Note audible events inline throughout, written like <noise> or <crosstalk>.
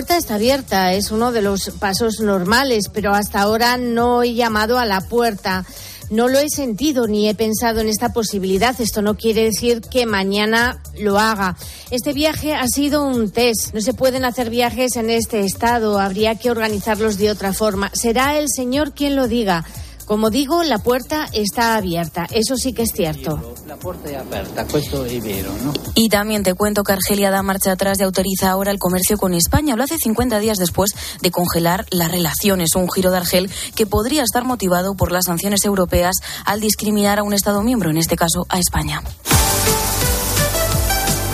puerta está abierta, es uno de los pasos normales, pero hasta ahora no he llamado a la puerta. No lo he sentido ni he pensado en esta posibilidad. Esto no quiere decir que mañana lo haga. Este viaje ha sido un test. No se pueden hacer viajes en este estado. Habría que organizarlos de otra forma. Será el Señor quien lo diga. Como digo, la puerta está abierta. Eso sí que es cierto. La puerta es abierta, esto es vero, ¿no? Y también te cuento que Argelia da marcha atrás y autoriza ahora el comercio con España. Lo hace 50 días después de congelar las relaciones. Un giro de Argel que podría estar motivado por las sanciones europeas al discriminar a un Estado miembro, en este caso a España.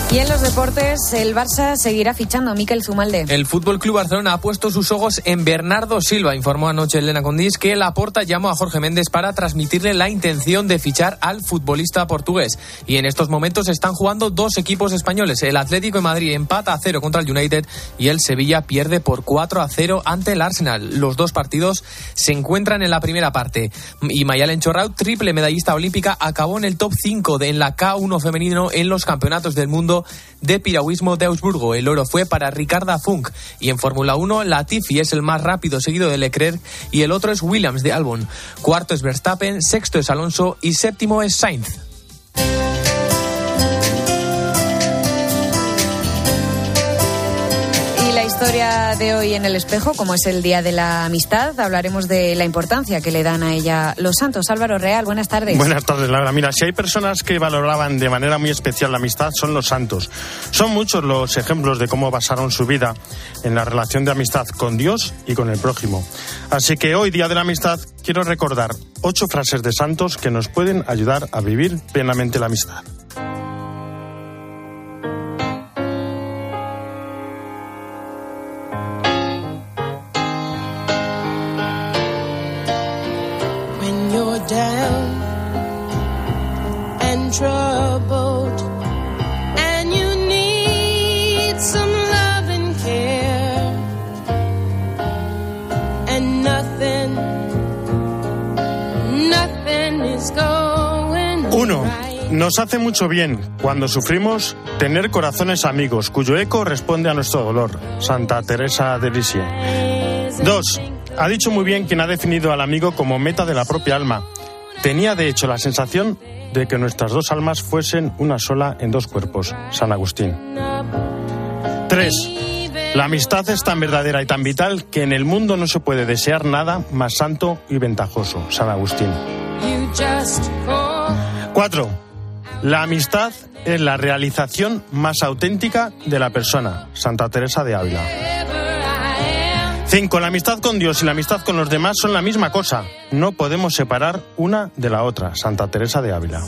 Y en los deportes, el Barça seguirá fichando a Miquel Zumalde. El Fútbol Club Barcelona ha puesto sus ojos en Bernardo Silva. Informó anoche Elena Condis que Laporta llamó a Jorge Méndez para transmitirle la intención de fichar al futbolista portugués. Y en estos momentos están jugando dos equipos españoles. El Atlético de Madrid empata a cero contra el United y el Sevilla pierde por 4 a 0 ante el Arsenal. Los dos partidos se encuentran en la primera parte. Y Mayalen Chorraut, triple medallista olímpica, acabó en el top 5 de en la K1 femenino en los campeonatos del mundo de piragüismo de Augsburgo. El oro fue para Ricarda Funk. Y en Fórmula 1, Latifi es el más rápido, seguido de Leclerc, y el otro es Williams de Albon. Cuarto es Verstappen, sexto es Alonso y séptimo es Sainz. Historia de hoy en el espejo, como es el Día de la Amistad, hablaremos de la importancia que le dan a ella los santos. Álvaro Real, buenas tardes. Buenas tardes, Laura. Mira, si hay personas que valoraban de manera muy especial la amistad, son los santos. Son muchos los ejemplos de cómo basaron su vida en la relación de amistad con Dios y con el prójimo. Así que hoy, Día de la Amistad, quiero recordar ocho frases de santos que nos pueden ayudar a vivir plenamente la amistad. Nos hace mucho bien, cuando sufrimos, tener corazones amigos, cuyo eco responde a nuestro dolor. Santa Teresa de Lisieux. Dos, ha dicho muy bien quien ha definido al amigo como meta de la propia alma. Tenía de hecho la sensación de que nuestras dos almas fuesen una sola en dos cuerpos. San Agustín. Tres, la amistad es tan verdadera y tan vital que en el mundo no se puede desear nada más santo y ventajoso. San Agustín. Cuatro, la amistad es la realización más auténtica de la persona. Santa Teresa de Ávila. 5. La amistad con Dios y la amistad con los demás son la misma cosa. No podemos separar una de la otra. Santa Teresa de Ávila.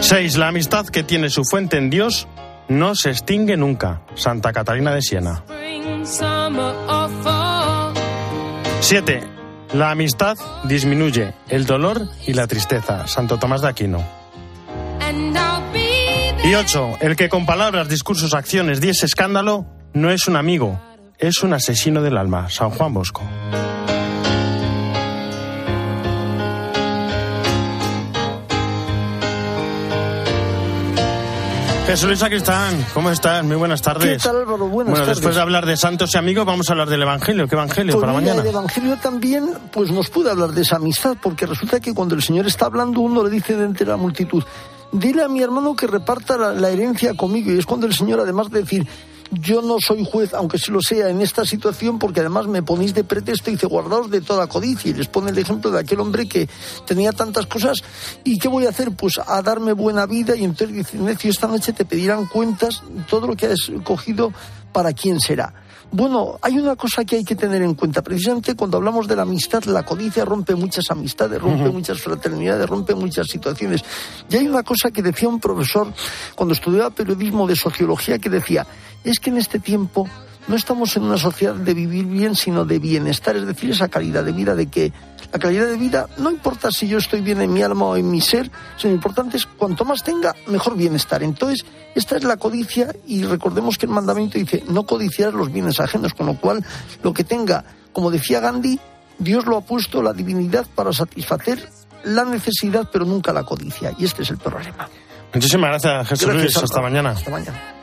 6. La amistad que tiene su fuente en Dios no se extingue nunca. Santa Catalina de Siena. 7. La amistad disminuye el dolor y la tristeza. Santo Tomás de Aquino. Y ocho, el que con palabras, discursos, acciones diese escándalo no es un amigo, es un asesino del alma. San Juan Bosco. Jesús Luis Sacristán, ¿cómo estás? Muy buenas tardes. ¿Qué tal, Álvaro? Buenas bueno, después de hablar de santos y amigos, vamos a hablar del Evangelio. ¿Qué Evangelio pues para mañana? El Evangelio también, pues nos puede hablar de esa amistad, porque resulta que cuando el Señor está hablando, uno le dice de entre la multitud, dile a mi hermano que reparta la, la herencia conmigo. Y es cuando el Señor, además de decir, yo no soy juez, aunque sí lo sea, en esta situación, porque además me ponéis de pretexto y dice, guardaos de toda codicia. Y les pone el ejemplo de aquel hombre que tenía tantas cosas. ¿Y qué voy a hacer? Pues a darme buena vida. Y entonces dice, necio, esta noche te pedirán cuentas, todo lo que has cogido, para quién será. Bueno, hay una cosa que hay que tener en cuenta. Precisamente cuando hablamos de la amistad, la codicia rompe muchas amistades, rompe muchas fraternidades, rompe muchas situaciones. Y hay una cosa que decía un profesor cuando estudiaba periodismo de sociología que decía, es que en este tiempo no estamos en una sociedad de vivir bien, sino de bienestar, es decir, esa calidad de vida de que la calidad de vida no importa si yo estoy bien en mi alma o en mi ser, sino importante es cuanto más tenga, mejor bienestar. Entonces, esta es la codicia y recordemos que el mandamiento dice no codiciar los bienes ajenos, con lo cual lo que tenga, como decía Gandhi, Dios lo ha puesto la divinidad para satisfacer la necesidad, pero nunca la codicia. Y este es el problema. Muchísimas gracias, Jesús Luis. Hasta mañana. Hasta mañana.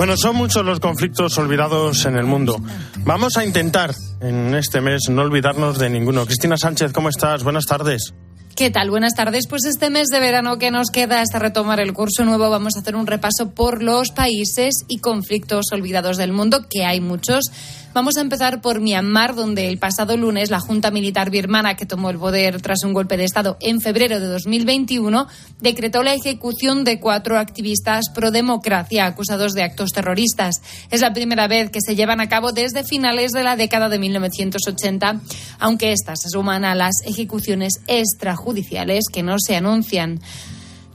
Bueno, son muchos los conflictos olvidados en el mundo. Vamos a intentar en este mes no olvidarnos de ninguno. Cristina Sánchez, ¿cómo estás? Buenas tardes. ¿Qué tal? Buenas tardes. Pues este mes de verano que nos queda hasta retomar el curso nuevo vamos a hacer un repaso por los países y conflictos olvidados del mundo, que hay muchos. Vamos a empezar por Myanmar, donde el pasado lunes la Junta Militar birmana, que tomó el poder tras un golpe de Estado en febrero de 2021, decretó la ejecución de cuatro activistas pro democracia acusados de actos terroristas. Es la primera vez que se llevan a cabo desde finales de la década de 1980, aunque estas se suman a las ejecuciones extrajudiciales que no se anuncian.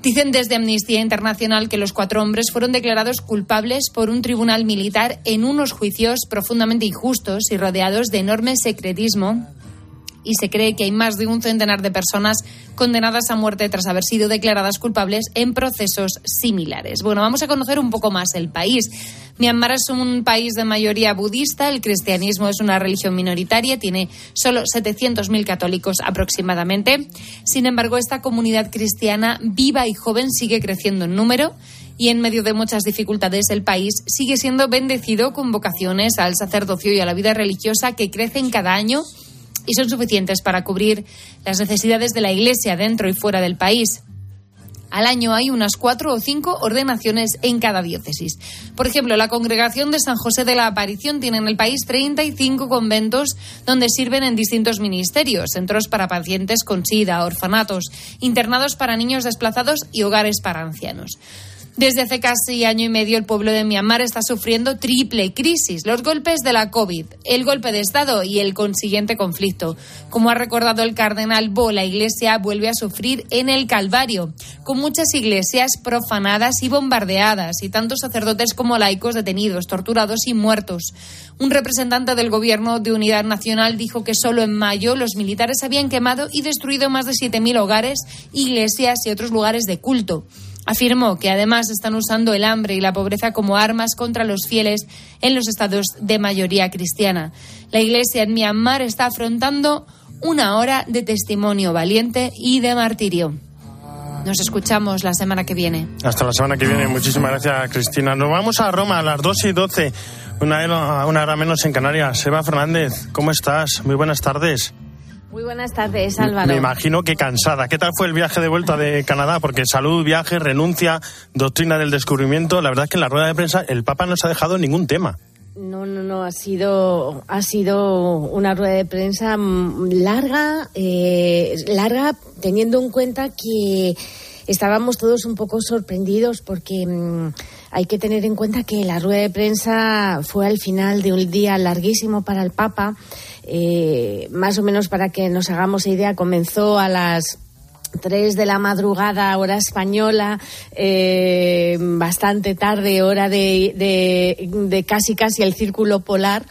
Dicen desde Amnistía Internacional que los cuatro hombres fueron declarados culpables por un tribunal militar en unos juicios profundamente injustos y rodeados de enorme secretismo y se cree que hay más de un centenar de personas condenadas a muerte tras haber sido declaradas culpables en procesos similares. Bueno, vamos a conocer un poco más el país. Myanmar es un país de mayoría budista, el cristianismo es una religión minoritaria, tiene solo 700.000 católicos aproximadamente. Sin embargo, esta comunidad cristiana viva y joven sigue creciendo en número y en medio de muchas dificultades el país sigue siendo bendecido con vocaciones al sacerdocio y a la vida religiosa que crecen cada año y son suficientes para cubrir las necesidades de la Iglesia dentro y fuera del país. Al año hay unas cuatro o cinco ordenaciones en cada diócesis. Por ejemplo, la congregación de San José de la Aparición tiene en el país 35 conventos donde sirven en distintos ministerios, centros para pacientes con SIDA, orfanatos, internados para niños desplazados y hogares para ancianos. Desde hace casi año y medio el pueblo de Myanmar está sufriendo triple crisis, los golpes de la COVID, el golpe de Estado y el consiguiente conflicto. Como ha recordado el cardenal Bo, la Iglesia vuelve a sufrir en el Calvario, con muchas iglesias profanadas y bombardeadas y tantos sacerdotes como laicos detenidos, torturados y muertos. Un representante del Gobierno de Unidad Nacional dijo que solo en mayo los militares habían quemado y destruido más de 7.000 hogares, iglesias y otros lugares de culto. Afirmó que además están usando el hambre y la pobreza como armas contra los fieles en los estados de mayoría cristiana. La Iglesia en Myanmar está afrontando una hora de testimonio valiente y de martirio. Nos escuchamos la semana que viene. Hasta la semana que viene. Muchísimas gracias, Cristina. Nos vamos a Roma a las 2 y 12, una hora, menos en Canarias. Eva Fernández, ¿cómo estás? Muy buenas tardes. Muy buenas tardes, Álvaro. Me imagino que cansada. ¿Qué tal fue el viaje de vuelta de Canadá? Porque salud, viaje, renuncia, doctrina del descubrimiento. La verdad es que en la rueda de prensa el Papa no se ha dejado ningún tema. No, no, no, ha sido, ha sido una rueda de prensa mm, larga, eh, larga teniendo en cuenta que estábamos todos un poco sorprendidos porque mm, hay que tener en cuenta que la rueda de prensa fue al final de un día larguísimo para el Papa. Eh, más o menos para que nos hagamos idea, comenzó a las 3 de la madrugada, hora española, eh, bastante tarde, hora de, de, casi casi el círculo polar.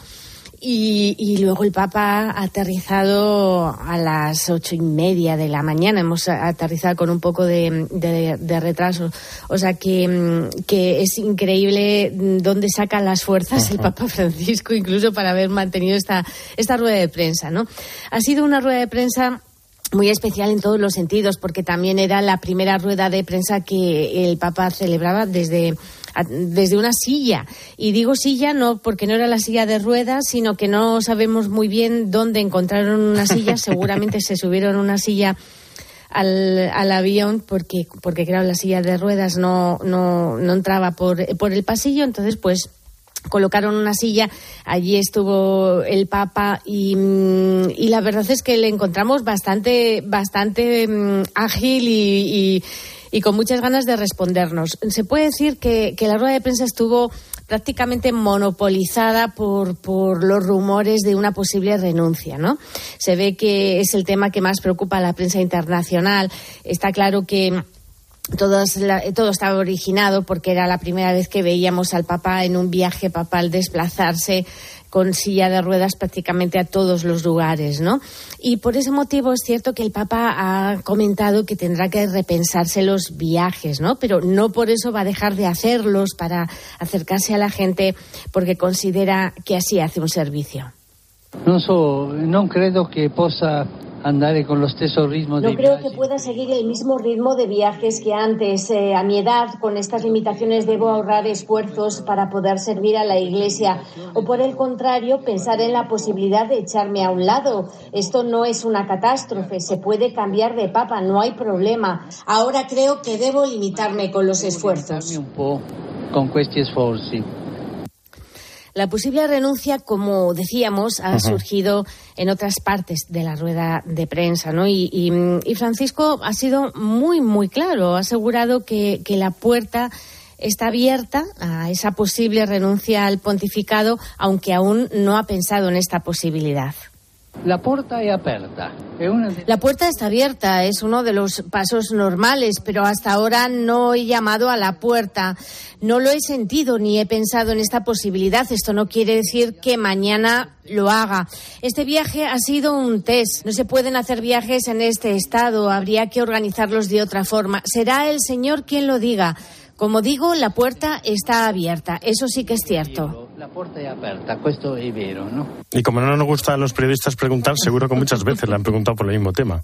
Y, luego el Papa ha aterrizado a las ocho y media de la mañana. Hemos aterrizado con un poco de, retraso. O sea que, que, es increíble dónde saca las fuerzas el Papa Francisco, incluso para haber mantenido esta, esta rueda de prensa. ¿no? Ha sido una rueda de prensa muy especial en todos los sentidos, porque también era la primera rueda de prensa que el Papa celebraba desde desde una silla. Y digo silla no porque no era la silla de ruedas, sino que no sabemos muy bien dónde encontraron una silla. <laughs> Seguramente se subieron una silla al, al, avión porque, porque claro, la silla de ruedas no, no, no entraba por, por el pasillo. Entonces, pues colocaron una silla, allí estuvo el Papa y, mm, y, la verdad es que le encontramos bastante, bastante mm, ágil y, y con muchas ganas de respondernos. Se puede decir que, la rueda de prensa estuvo prácticamente monopolizada por, por los rumores de una posible renuncia, ¿no? Se ve que es el tema que más preocupa a la prensa internacional. Está claro que todo, todo estaba originado porque era la primera vez que veíamos al Papa en un viaje papal desplazarse con silla de ruedas prácticamente a todos los lugares, ¿no? Y por ese motivo es cierto que el Papa ha comentado que tendrá que repensarse los viajes, ¿no? Pero no por eso va a dejar de hacerlos para acercarse a la gente porque considera que así hace un servicio. No so, non credo que possa andare con lo stesso ritmo No creo que pueda seguir el mismo ritmo de viajes que antes. Eh, a mi edad, con estas limitaciones, debo ahorrar esfuerzos para poder servir a la Iglesia. O por el contrario, pensar en la posibilidad de echarme a un lado. Esto no es una catástrofe. Se puede cambiar de papa, no hay problema. Ahora creo que debo limitarme con los esfuerzos. un po' con questi. La posible renuncia, como decíamos, ha surgido en otras partes de la rueda de prensa, ¿no? Y, y, y Francisco ha sido muy, muy claro. Ha asegurado que, que la puerta está abierta a esa posible renuncia al pontificado, aunque aún no ha pensado en esta posibilidad. La puerta está abierta, es uno de los pasos normales, pero hasta ahora no he llamado a la puerta. No lo he sentido ni he pensado en esta posibilidad. Esto no quiere decir que mañana lo haga. Este viaje ha sido un test. No se pueden hacer viajes en este estado. Habría que organizarlos de otra forma. Será el Señor quien lo diga. Como digo, la puerta está abierta. Eso sí que es cierto. La porta è aperta, questo è vero, no? Y como no nos gusta a los periodistas preguntar, seguro que muchas veces le han preguntado por el mismo tema.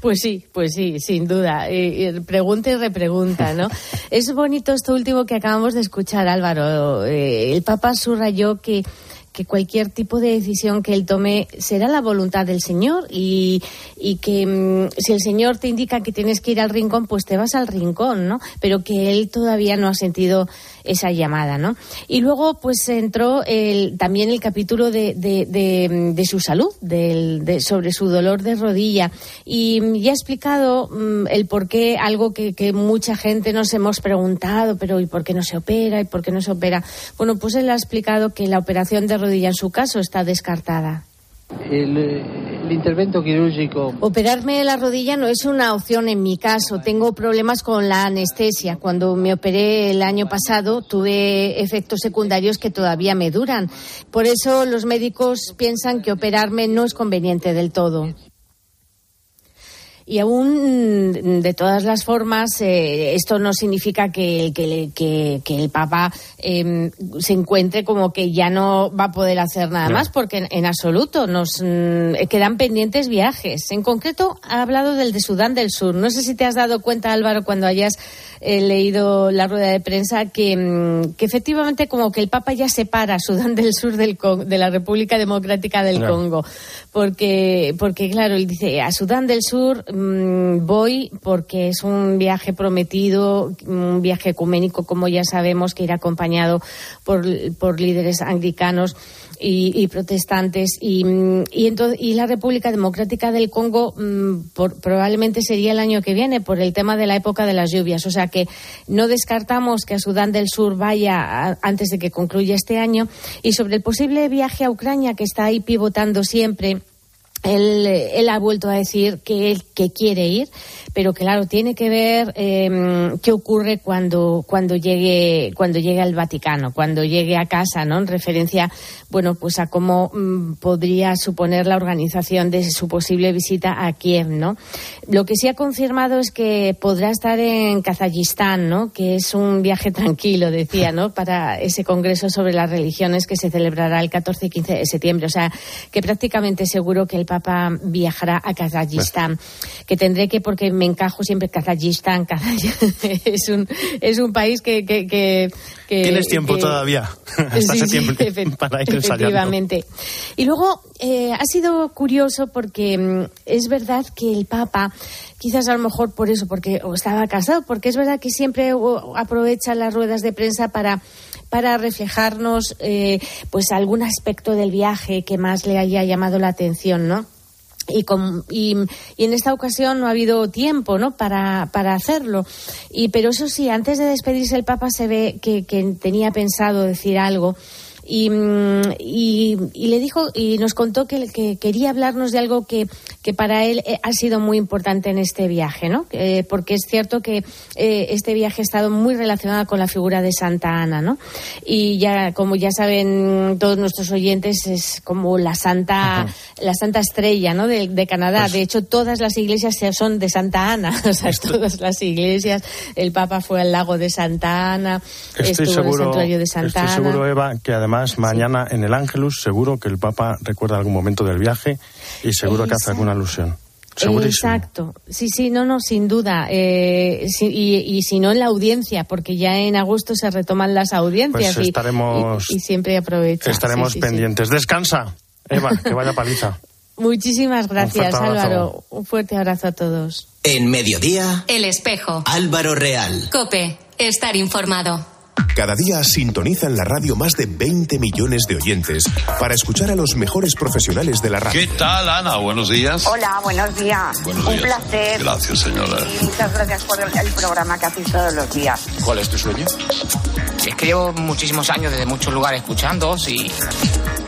Pues sí, pues sí, sin duda. Eh, eh, pregunta y repregunta, ¿no? <laughs> es bonito esto último que acabamos de escuchar, Álvaro. Eh, el Papa subrayó que que cualquier tipo de decisión que él tome será la voluntad del Señor y, y que mm, si el Señor te indica que tienes que ir al rincón, pues te vas al rincón, ¿no? Pero que él todavía no ha sentido esa llamada, ¿no? Y luego, pues entró el, también el capítulo de, de, de su salud, del, de, sobre su dolor de rodilla. Y mm, ya ha explicado mm, el por qué, algo que, que mucha gente nos hemos preguntado, pero ¿y por qué no se opera? ¿Y por qué no se opera? Bueno, pues él ha explicado que la operación de rodilla en su caso está descartada. Il- L'intervento chirurgico Operarme la rodilla no es una opción en mi caso. Tengo problemas con la anestesia. Cuando me operé el año pasado tuve efectos secundarios que todavía me duran. Por eso los médicos piensan que operarme no es conveniente del todo. Y aún, mm, de todas las formas, eh, esto no significa que, que, que, que el Papa eh, se encuentre como que ya no va a poder hacer nada No. más, porque en, en absoluto nos mm, quedan pendientes viajes. En concreto, ha hablado del de Sudán del Sur. No sé si te has dado cuenta, Álvaro, cuando hayas eh, leído la rueda de prensa, que, mm, que efectivamente como que el Papa ya separa Sudán del Sur del Con- de la República Democrática del. Congo. Porque, porque, claro, él dice, a Sudán del Sur mm, voy porque es un viaje prometido, un viaje ecuménico, como ya sabemos, que irá acompañado por, por líderes anglicanos y, y protestantes. Y, mm, y, entonces, y la República Democrática del Congo mm, por- probablemente sería el año que viene por el tema de la época de las lluvias. O sea que no descartamos que a Sudán del Sur vaya antes de que concluya este año. Y sobre el posible viaje a Ucrania, que está ahí pivotando siempre. Él, eh, él ha vuelto a decir que él que quiere ir, pero claro tiene que ver eh, qué ocurre cuando cuando llegue cuando llegue al Vaticano, cuando llegue a casa, ¿no? En referencia, bueno, pues a cómo mm, podría suponer la organización de su posible visita a Kiev, ¿no? Lo que sí ha confirmado es que podrá estar en Kazajistán, ¿no? Que es un viaje <laughs> tranquilo, decía, ¿no? Para ese congreso sobre las religiones que se celebrará el 14 y 15 de septiembre, o sea, que prácticamente seguro que el Papa viajará a Kazajistán, que tendré que, porque me encajo siempre Kazajistán, <laughs> Kazaj- es un es un país que... que, que- que- Tienes tiempo todavía, <laughs> hasta Sí, sí, <laughs> para ir. Efectivamente. Y luego eh, ha sido curioso porque mm, es verdad que el Papa, quizás a lo mejor por eso, porque o estaba casado, porque es verdad que siempre aprovecha las ruedas de prensa para para reflejarnos eh, pues algún aspecto del viaje que más le haya llamado la atención, ¿no? Y, con- y, en esta ocasión no ha habido tiempo ¿no? para, para hacerlo. Y, pero eso sí, antes de despedirse el Papa se ve que tenía pensado decir algo. Y, mm, y, y le dijo y nos contó que, que quería hablarnos de algo que, que para él eh, ha sido muy importante en este viaje, ¿no? Eh, porque es cierto que eh, este viaje ha estado muy relacionado con la figura de Santa Ana, ¿no? Y ya, como ya saben todos nuestros oyentes, es como la santa, la santa estrella, ¿no? De, de Canadá. Pues- de hecho, todas las iglesias son de Santa Ana. <laughs> O sea, todas las iglesias. El Papa fue al lago de Santa Ana. Estoy estuvo en el seguro, santuario de Santa estoy Ana. seguro, Eva, que además además mañana en el Ángelus seguro que el Papa recuerda algún momento del viaje y seguro que hace alguna alusión. Segurísimo. Exacto. Sí, sí, no, no, sin duda. Eh, sí, y, y si no en la audiencia, porque ya en agosto se retoman las audiencias Pues y- estaremos- y, y siempre aprovecha. Estaremos Sí, sí, sí. pendientes. Descansa, Eva, <laughs> que vaya paliza. Muchísimas gracias, abrazo. Álvaro. Un fuerte abrazo a todos. En mediodía, El espejo. Álvaro Real. Cope. Estar informado. Cada día sintonizan la radio más de 20 millones de oyentes para escuchar a los mejores profesionales de la radio. ¿Qué tal, Ana? Buenos días. Hola, buenos días. Buenos Un días. placer. Gracias, señora. Y muchas gracias por el, el programa que hacéis todos los días. ¿Cuál es tu sueño? Es que llevo muchísimos años desde muchos lugares escuchándoos y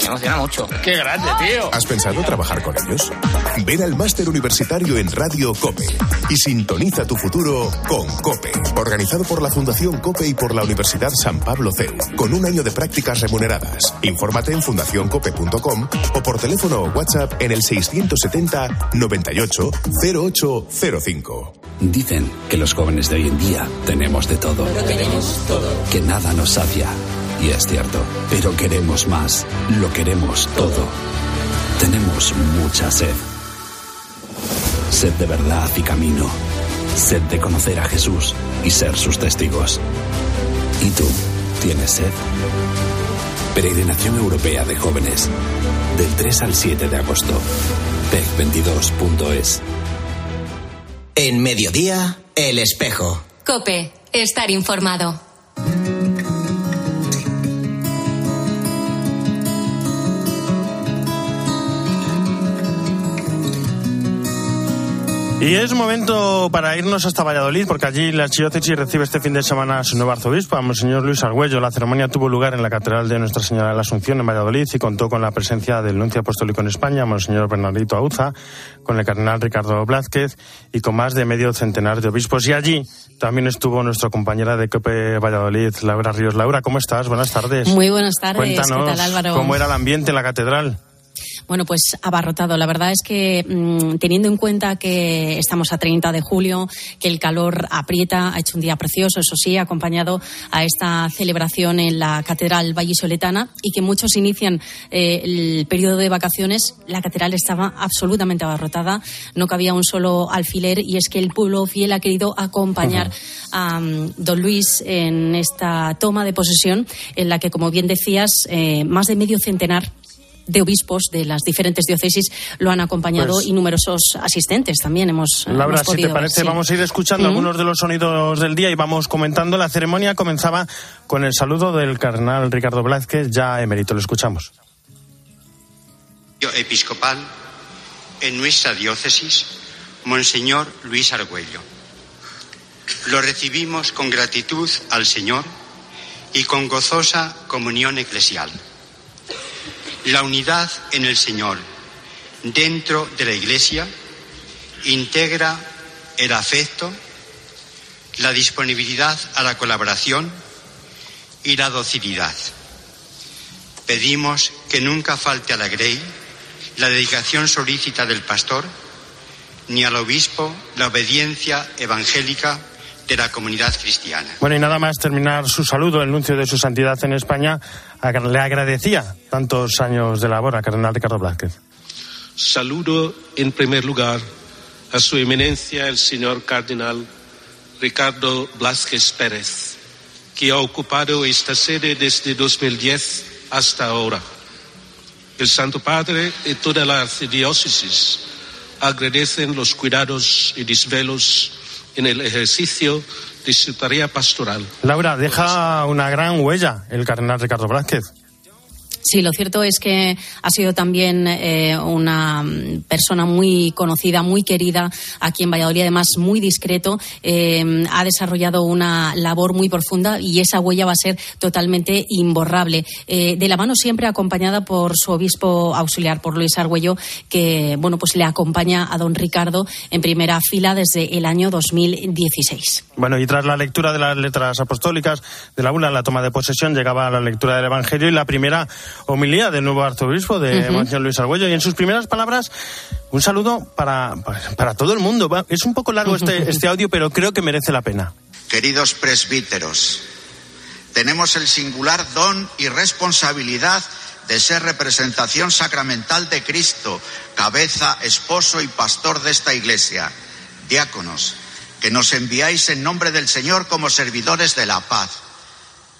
me emociona mucho. ¡Qué grande, tío! ¿Has pensado trabajar con ellos? Ven al máster universitario en Radio Cope y sintoniza tu futuro con Cope, organizado por la Fundación Cope y por la Universidad San Pablo CEU, con un año de prácticas remuneradas. Infórmate en fundacioncope.com o por teléfono o WhatsApp en el 670 98 0805. Dicen que los jóvenes de hoy en día tenemos de todo. Que nada nos sacia. Y es cierto. Pero queremos más. Lo queremos todo. Tenemos mucha sed. Sed de verdad y camino. Sed de conocer a Jesús y ser sus testigos. ¿Y tú? ¿Tienes sed? Peregrinación Europea de Jóvenes. Del 3 al 7 de agosto. PEC22.es. En mediodía, El Espejo. Cope. Estar informado. Y es momento para irnos hasta Valladolid, porque allí la Archidiócesis recibe este fin de semana a su nuevo arzobispo, a Monseñor Luis Argüello. La ceremonia tuvo lugar en la Catedral de Nuestra Señora de la Asunción, en Valladolid, y contó con la presencia del nuncio apostólico en España, Monseñor Bernardito Auza, con el cardenal Ricardo Blázquez y con más de medio centenar de obispos. Y allí también estuvo nuestra compañera de COPE Valladolid, Laura Ríos. Laura, ¿cómo estás? Buenas tardes. Muy buenas tardes. Cuéntanos ¿Qué tal, Álvaro? cómo era el ambiente en la catedral. Bueno, pues abarrotado. La verdad es que mm, teniendo en cuenta que estamos a 30 de julio, que el calor aprieta, ha hecho un día precioso, eso sí, acompañado a esta celebración en la Catedral Vallisoletana y que muchos inician eh, el periodo de vacaciones, la catedral estaba absolutamente abarrotada, no cabía un solo alfiler y es que el pueblo fiel ha querido acompañar a mm, don Luis en esta toma de posesión en la que, como bien decías, eh, más de medio centenar de obispos de las diferentes diócesis lo han acompañado Pues- y numerosos asistentes también hemos, Laura, hemos si te parece, sí. vamos a ir escuchando algunos de los sonidos del día y vamos comentando. La ceremonia comenzaba con el saludo del cardenal Ricardo Blázquez, ya emérito. Lo escuchamos. episcopal en nuestra diócesis, Monseñor Luis Argüello. Lo recibimos con gratitud al Señor y con gozosa comunión eclesial. La unidad en el Señor dentro de la Iglesia integra el afecto, la disponibilidad a la colaboración y la docilidad. Pedimos que nunca falte a la Grey la dedicación solícita del pastor, ni al obispo la obediencia evangélica de la comunidad cristiana. Bueno, y nada más terminar su saludo, el nuncio de su santidad en España le agradecía tantos años de labor a cardenal Ricardo Blázquez. Saludo en primer lugar a su eminencia el señor cardenal Ricardo Blasquez Pérez, que ha ocupado esta sede desde 2010 hasta ahora. El Santo Padre y toda la archidiócesis agradecen los cuidados y desvelos en el ejercicio de su tarea pastoral. Laura, deja una gran huella el cardenal Ricardo Blázquez. Sí, lo cierto es que ha sido también eh, una mm, persona muy conocida, muy querida aquí en Valladolid, además muy discreto. eh, ha desarrollado una labor muy profunda y esa huella va a ser totalmente imborrable. Eh, de la mano siempre acompañada por su obispo auxiliar, por Luis Argüello, que bueno, pues le acompaña a don Ricardo en primera fila desde el año 2016. Bueno, y tras la lectura de las letras apostólicas de la bula, la toma de posesión, llegaba a la lectura del Evangelio y la primera homilía del nuevo arzobispo de. Monseñor Luis Argüello. Y en sus primeras palabras, un saludo para, para todo el mundo. Es un poco largo este, <laughs> este audio, pero creo que merece la pena. Queridos presbíteros, tenemos el singular don y responsabilidad de ser representación sacramental de Cristo, cabeza, esposo y pastor de esta Iglesia. Diáconos, que nos enviáis en nombre del Señor como servidores de la paz.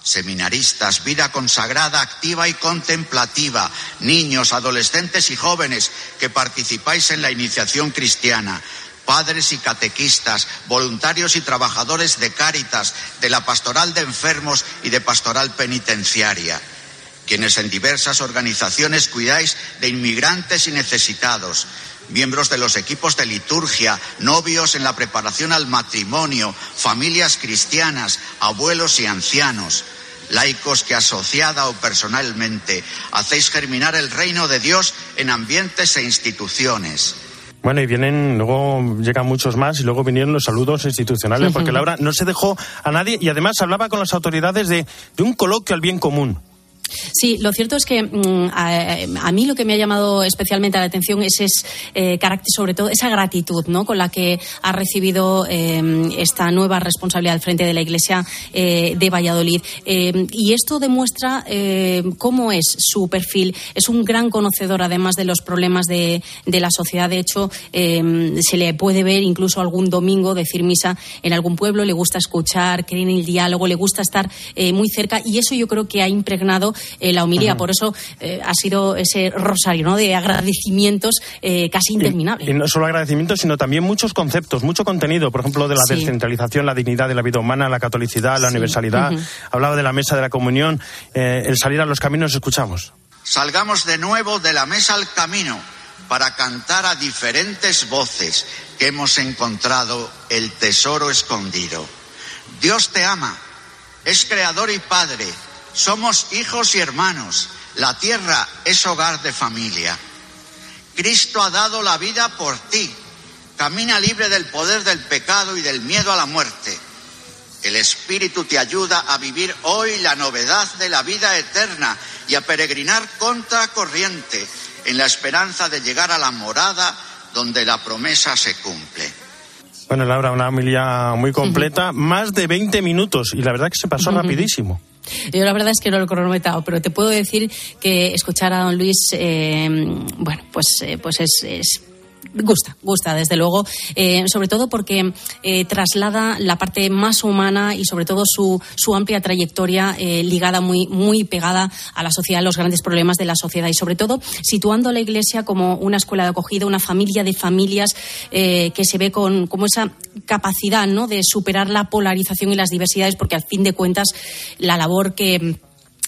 Seminaristas, vida consagrada, activa y contemplativa, niños, adolescentes y jóvenes que participáis en la iniciación cristiana, padres y catequistas, voluntarios y trabajadores de Cáritas, de la pastoral de enfermos y de pastoral penitenciaria, quienes en diversas organizaciones cuidáis de inmigrantes y necesitados, miembros de los equipos de liturgia, novios en la preparación al matrimonio, familias cristianas, abuelos y ancianos, laicos que asociada o personalmente hacéis germinar el reino de Dios en ambientes e instituciones. Bueno, y vienen, luego llegan muchos más y luego vinieron los saludos institucionales, porque Laura no se dejó a nadie y además hablaba con las autoridades de, de un coloquio al bien común. Sí, lo cierto es que mm, a, mí lo que me ha llamado especialmente la atención es, es eh, carácter, sobre todo esa gratitud ¿no? con la que ha recibido eh, esta nueva responsabilidad al frente de la Iglesia eh, de Valladolid. Eh, y esto demuestra eh, cómo es su perfil. Es un gran conocedor, además de los problemas de, de la sociedad. De hecho, eh, se le puede ver incluso algún domingo decir misa en algún pueblo. Le gusta escuchar, cree en el diálogo, le gusta estar muy cerca. Y eso yo creo que ha impregnado eh, la homilía. Ajá. Por eso eh, ha sido ese rosario ¿no? de agradecimientos eh, casi interminable. Y, y, no solo agradecimientos, sino también muchos conceptos, mucho contenido. Por ejemplo, de la sí. descentralización, la dignidad de la vida humana, la catolicidad, la sí. universalidad. Uh -huh. Hablaba de la mesa de la comunión, eh, el salir a los caminos, escuchamos. Salgamos de nuevo de la mesa al camino para cantar a diferentes voces que hemos encontrado el tesoro escondido. Dios te ama, es creador y padre somos hijos y hermanos. La tierra es hogar de familia. Cristo ha dado la vida por ti. Camina libre del poder del pecado y del miedo a la muerte. El Espíritu te ayuda a vivir hoy la novedad de la vida eterna y a peregrinar contra corriente en la esperanza de llegar a la morada donde la promesa se cumple. Bueno, Laura, una familia muy completa, uh -huh. más de 20 minutos y la verdad que se pasó uh -huh. rapidísimo. Yo la verdad es que no lo he cronometrado, pero te puedo decir que escuchar a don Luis, eh, bueno, pues, eh, pues es, es gusta, gusta desde luego, eh, sobre todo porque eh, traslada la parte más humana y sobre todo su, su amplia trayectoria eh, ligada muy, muy pegada a la sociedad, a los grandes problemas de la sociedad y sobre todo situando a la Iglesia como una escuela de acogida, una familia de familias que se ve con como esa capacidad ¿no? de superar la polarización y las diversidades porque al fin de cuentas la labor que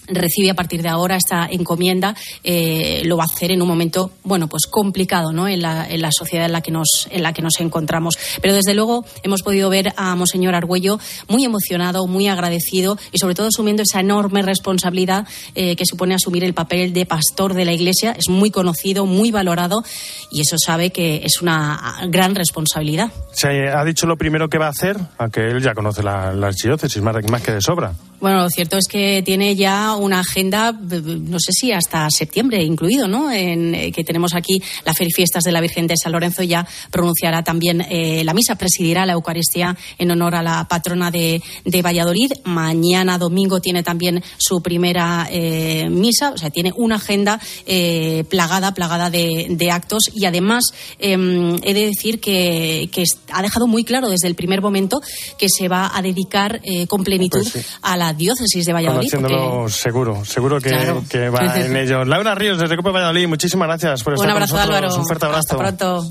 recibe a partir de ahora esta encomienda eh, lo va a hacer en un momento bueno pues complicado no en la, sociedad en la que nos en la que nos encontramos. Pero desde luego hemos podido ver a monseñor Argüello muy emocionado muy agradecido y sobre todo asumiendo esa enorme responsabilidad eh, que supone asumir el papel de pastor de la Iglesia. Es muy conocido muy valorado y eso sabe que es una gran responsabilidad. Se ha dicho lo primero que va a hacer aunque él ya conoce la, las diócesis más que de sobra bueno, lo cierto es que tiene ya una agenda, no sé si hasta septiembre incluido, ¿no? En, eh, que tenemos aquí la Feria y Fiestas de la Virgen de San Lorenzo, ya pronunciará también eh, la misa, presidirá la Eucaristía en honor a la patrona de, de Valladolid. Mañana domingo tiene también su primera eh, misa, o sea, tiene una agenda eh, plagada, plagada de, de, actos y además em, he de decir que, que, ha dejado muy claro desde el primer momento que se va a dedicar con plenitud pues sí. a la diócesis de Valladolid. Porque... seguro, seguro que, claro. que va <laughs> en ello. Laura Ríos, desde Copa Valladolid, muchísimas gracias por estar Un abrazo, con nosotros. Álvaro. Un fuerte abrazo. Hasta pronto.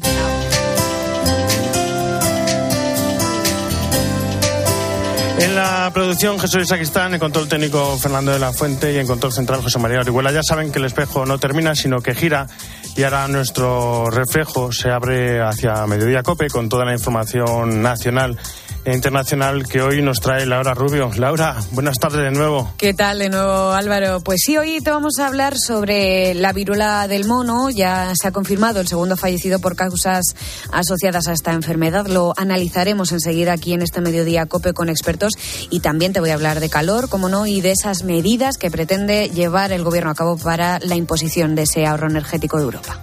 En la producción Jesús Saquistán, en control técnico Fernando de la Fuente y en control central José María Orihuela. Ya saben que el espejo no termina, sino que gira y ahora nuestro reflejo se abre hacia Mediodía Cope con toda la información nacional internacional que hoy nos trae Laura Rubio. Laura, buenas tardes de nuevo. ¿Qué tal de nuevo, Álvaro? Pues sí, hoy te vamos a hablar sobre la viruela del mono. Ya se ha confirmado el segundo fallecido por causas asociadas a esta enfermedad. Lo analizaremos enseguida aquí en este mediodía COPE con expertos y también te voy a hablar de calor, como no, y de esas medidas que pretende llevar el gobierno a cabo para la imposición de ese ahorro energético de Europa.